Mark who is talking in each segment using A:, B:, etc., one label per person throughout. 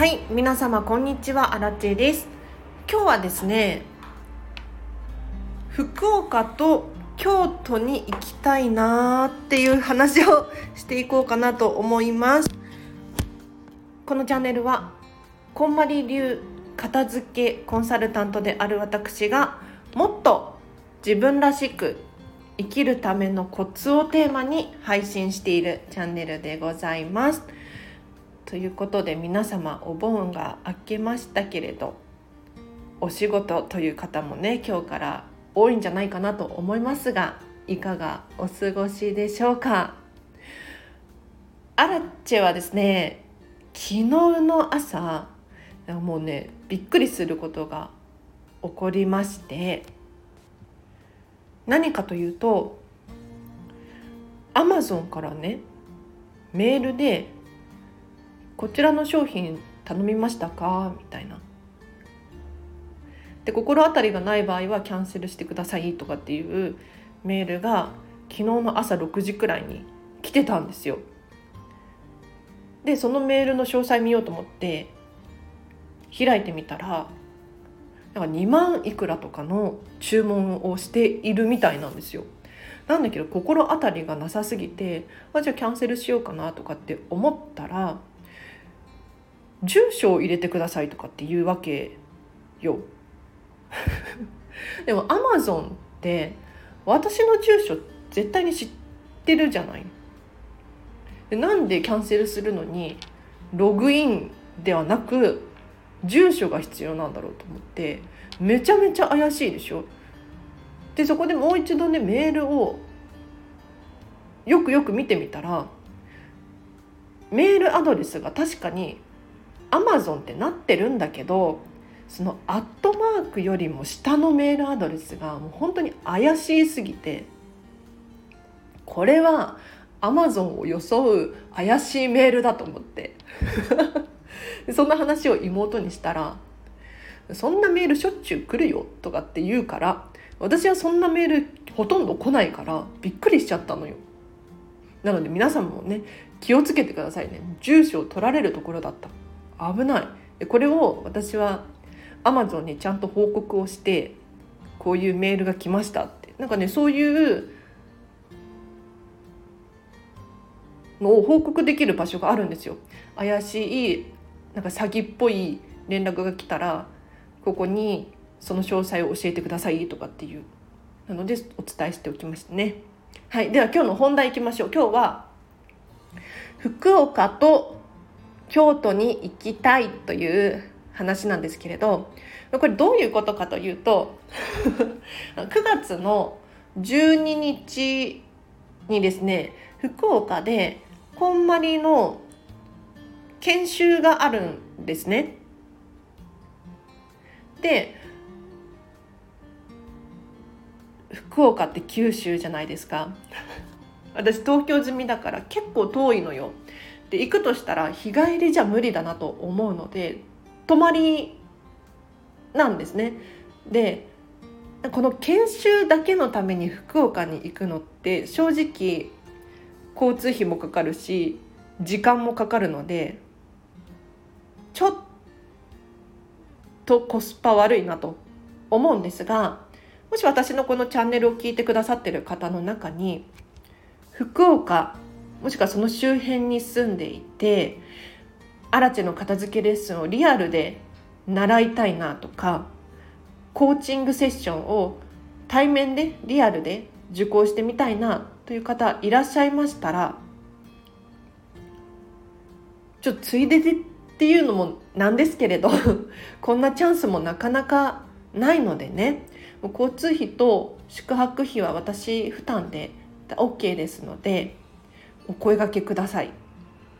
A: はい皆様こんにちはアラチェです今日はですね福岡と京都に行きたいなーっていう話をしていこうかなと思いますこのチャンネルはこんまり流片付けコンサルタントである私がもっと自分らしく生きるためのコツをテーマに配信しているチャンネルでございます。ということで皆様お盆が明けましたけれどお仕事という方もね今日から多いんじゃないかなと思いますがいかがお過ごしでしょうか？アラッチェはですね昨日の朝もうねびっくりすることが起こりまして何かというとアマゾンからねメールでこちらの商品頼みましたか？みたいな。で心当たりがない場合はキャンセルしてくださいとかっていうメールが昨日の朝6時くらいに来てたんですよ。でそのメールの詳細見ようと思って開いてみたらなんか2万いくらとかの注文をしているみたいなんですよ。なんだけど心当たりがなさすぎてあじゃあキャンセルしようかなとかって思ったら住所を入れてくださいとかっていうわけよ。でもアマゾンって私の住所絶対に知ってるじゃないでなんでキャンセルするのにログインではなく住所が必要なんだろうと思ってめちゃめちゃ怪しいでしょでそこでもう一度ねメールをよくよく見てみたらメールアドレスが確かにアマゾンってなってるんだけどそのアットマークよりも下のメールアドレスがもう本当に怪しすぎてこれはアマゾンを装う怪しいメールだと思って。そんな話を妹にしたら「そんなメールしょっちゅう来るよ」とかって言うから私はそんなメールほとんど来ないからびっくりしちゃったのよ。なので皆さんもね気をつけてくださいね。住所を取られるところだった。危ない。これを私はアマゾンにちゃんと報告をしてこういうメールが来ましたって。なんかねそういうのを報告できる場所があるんですよ。怪しいなんか詐欺っぽい連絡が来たらここにその詳細を教えてくださいとかっていう。なのでお伝えしておきましたね。はい。では今日の本題いきましょう。今日は福岡と京都に行きたいという話なんですけれどこれどういうことかというと 9月の12日にですね福岡でこんまりの研修があるんですね。で福岡って九州じゃないですか 私東京済みだから結構遠いのよで行くとしたら日帰りじゃ無理だなと思うので泊まりなんですね。でこの研修だけのために福岡に行くのって正直交通費もかかるし時間もかかるのでちょっとコスパ悪いなと思うんですがもし私のこのチャンネルを聞いてくださってる方の中に福岡もしくはその周辺に住んでいてアラチェの片付けレッスンをリアルで習いたいなとかコーチングセッションを対面でリアルで受講してみたいなという方いらっしゃいましたらちょっとついででっていうのもなんですけれど こんなチャンスもなかなかないのでね。交通費と宿泊費は私負担で OK ですのでお声がけください。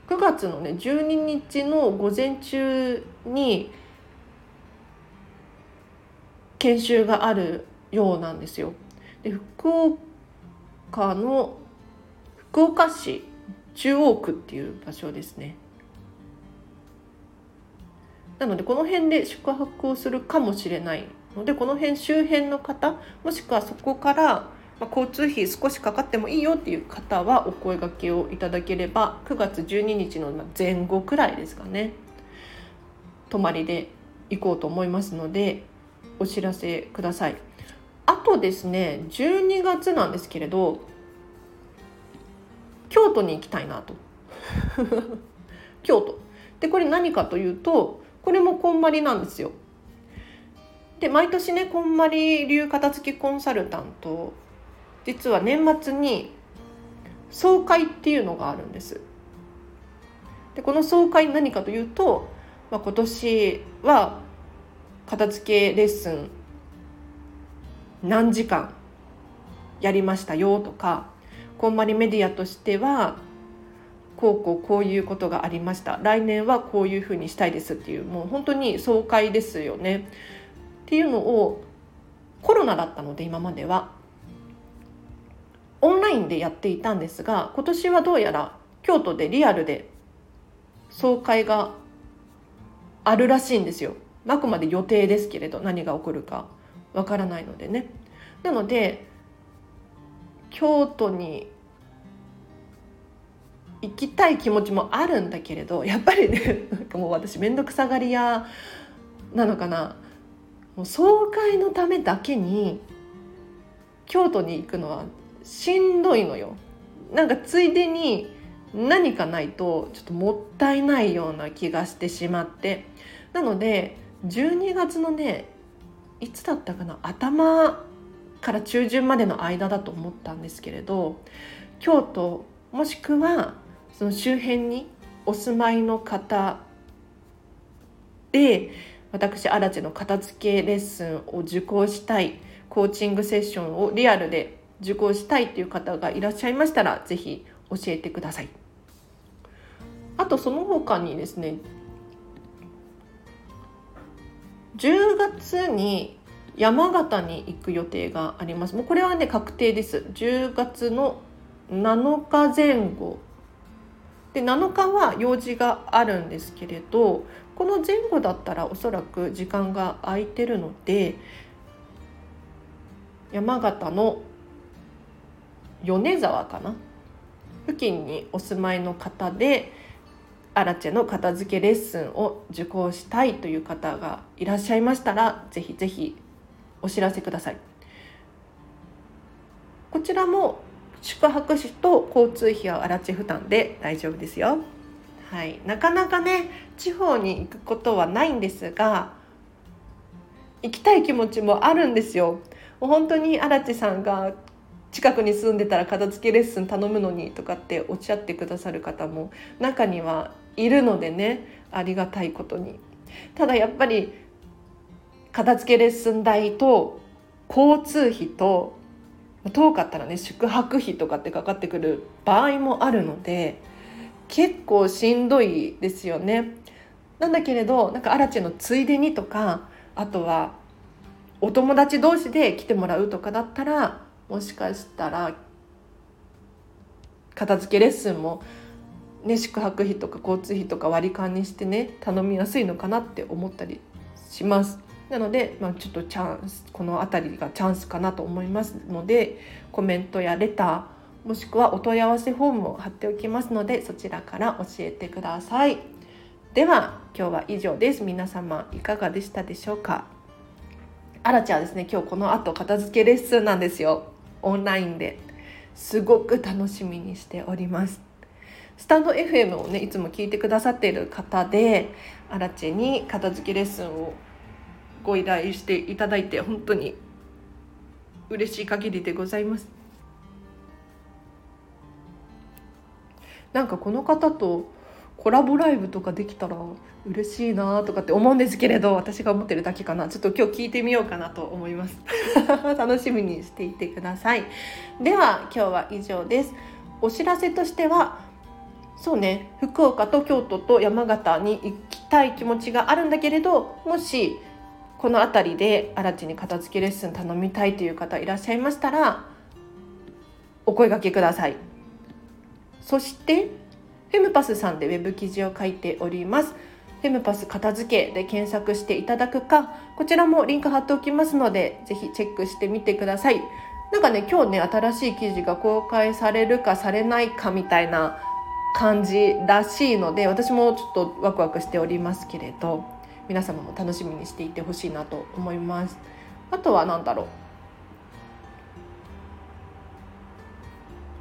A: 9月のね12日の午前中に研修があるようなんですよ。で福岡の福岡市中央区っていう場所ですね。なのでこの辺で宿泊をするかもしれないのでこの辺周辺の方もしくはそこからまあ、交通費少しかかってもいいよっていう方はお声がけをいただければ9月12日の前後くらいですかね泊まりで行こうと思いますのでお知らせください。あとですね12月なんですけれど京都に行きたいなと。京都。でこれ何かというとこれもこんまりなんですよ。で毎年ねこんまり流片付きコンサルタント実は年末に総会っていうのがあるんです。でこの総会何かというと、まあ、今年は片付けレッスン何時間やりましたよとかこんまりメディアとしてはこうこうこういうことがありました。来年はこういうふうにしたいですっていうもう本当に爽快ですよね。っていうのをコロナだったので今までは。オンラインでやっていたんですが今年はどうやら京都でリアルで総会があるらしいんですよ。あくまで予定ですけれど何が起こるかわからないのでね。なので京都に行きたい気持ちもあるんだけれどやっぱりねもう私面倒くさがり屋なのかな。もう総会のためだけに京都に行くのはしんどいのよ。なんかついでに何かないとちょっともったいないような気がしてしまってなので12月のねいつだったかな頭から中旬までの間だと思ったんですけれど京都もしくはその周辺にお住まいの方で私アラチェの片付けレッスンを受講したいコーチングセッションをリアルで受講したいという方がいらっしゃいましたら是非教えてください。あとその他にですね10月に山形に行く予定があります。もうこれはね確定です。10月の7日前後。で7日は用事があるんですけれどこの前後だったらおそらく時間が空いてるので山形の米沢かな？付近にお住まいの方でアラチェの片付けレッスンを受講したいという方がいらっしゃいましたらぜひぜひお知らせください。こちらも宿泊費と交通費はアラチェ負担で大丈夫ですよ。はい、なかなかね地方に行くことはないんですが行きたい気持ちもあるんですよ。もう本当に荒地さんが近くに住んでたら片付けレッスン頼むのにとかっておっしゃってくださる方も中にはいるのでねありがたいことにただやっぱり片付けレッスン代と交通費と遠かったらね宿泊費とかってかかってくる場合もあるので結構しんどいですよね。なんだけれどなんかアラチェのついでにとかあとはお友達同士で来てもらうとかだったらもしかしたら片付けレッスンも、ね、宿泊費とか交通費とか割り勘にしてね頼みやすいのかなって思ったりします。なので、まあ、ちょっとチャンスこの辺りがチャンスかなと思いますのでコメントやレターもしくはお問い合わせフォームを貼っておきますのでそちらから教えてください。では今日は以上です。皆様いかがでしたでしょうか？あらちゃんですね今日この後片付けレッスンなんですよオンラインですごく楽しみにしております。スタンド FM をねいつも聞いてくださっている方でアラチェに片付けレッスンをご依頼していただいて本当に嬉しい限りでございます。なんかこの方とコラボライブとかできたら嬉しいなとかって思うんですけれど私が思ってるだけかな。ちょっと今日聞いてみようかなと思います。楽しみにしていてください。では今日は以上です。お知らせとしてはそうね。福岡と京都と山形に行きたい気持ちがあるんだけれどもしこの辺りで新地に片付けレッスン頼みたいという方いらっしゃいましたらお声がけください。そしてフェムパスさんでウェブ記事を書いております。フェムパス片付けで検索していただくか、こちらもリンク貼っておきますので、ぜひチェックしてみてください。なんかね、今日ね、新しい記事が公開されるかされないかみたいな感じらしいので、私もちょっとワクワクしておりますけれど、皆様も楽しみにしていてほしいなと思いますあとは何だろう？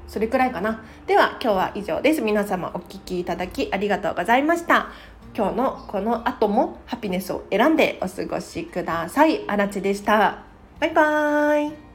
A: それくらいかな。では今日は以上です。皆様お聞きいただきありがとうございました。今日のこの後もハピネスを選んでお過ごしください。あらちでした。バイバーイ。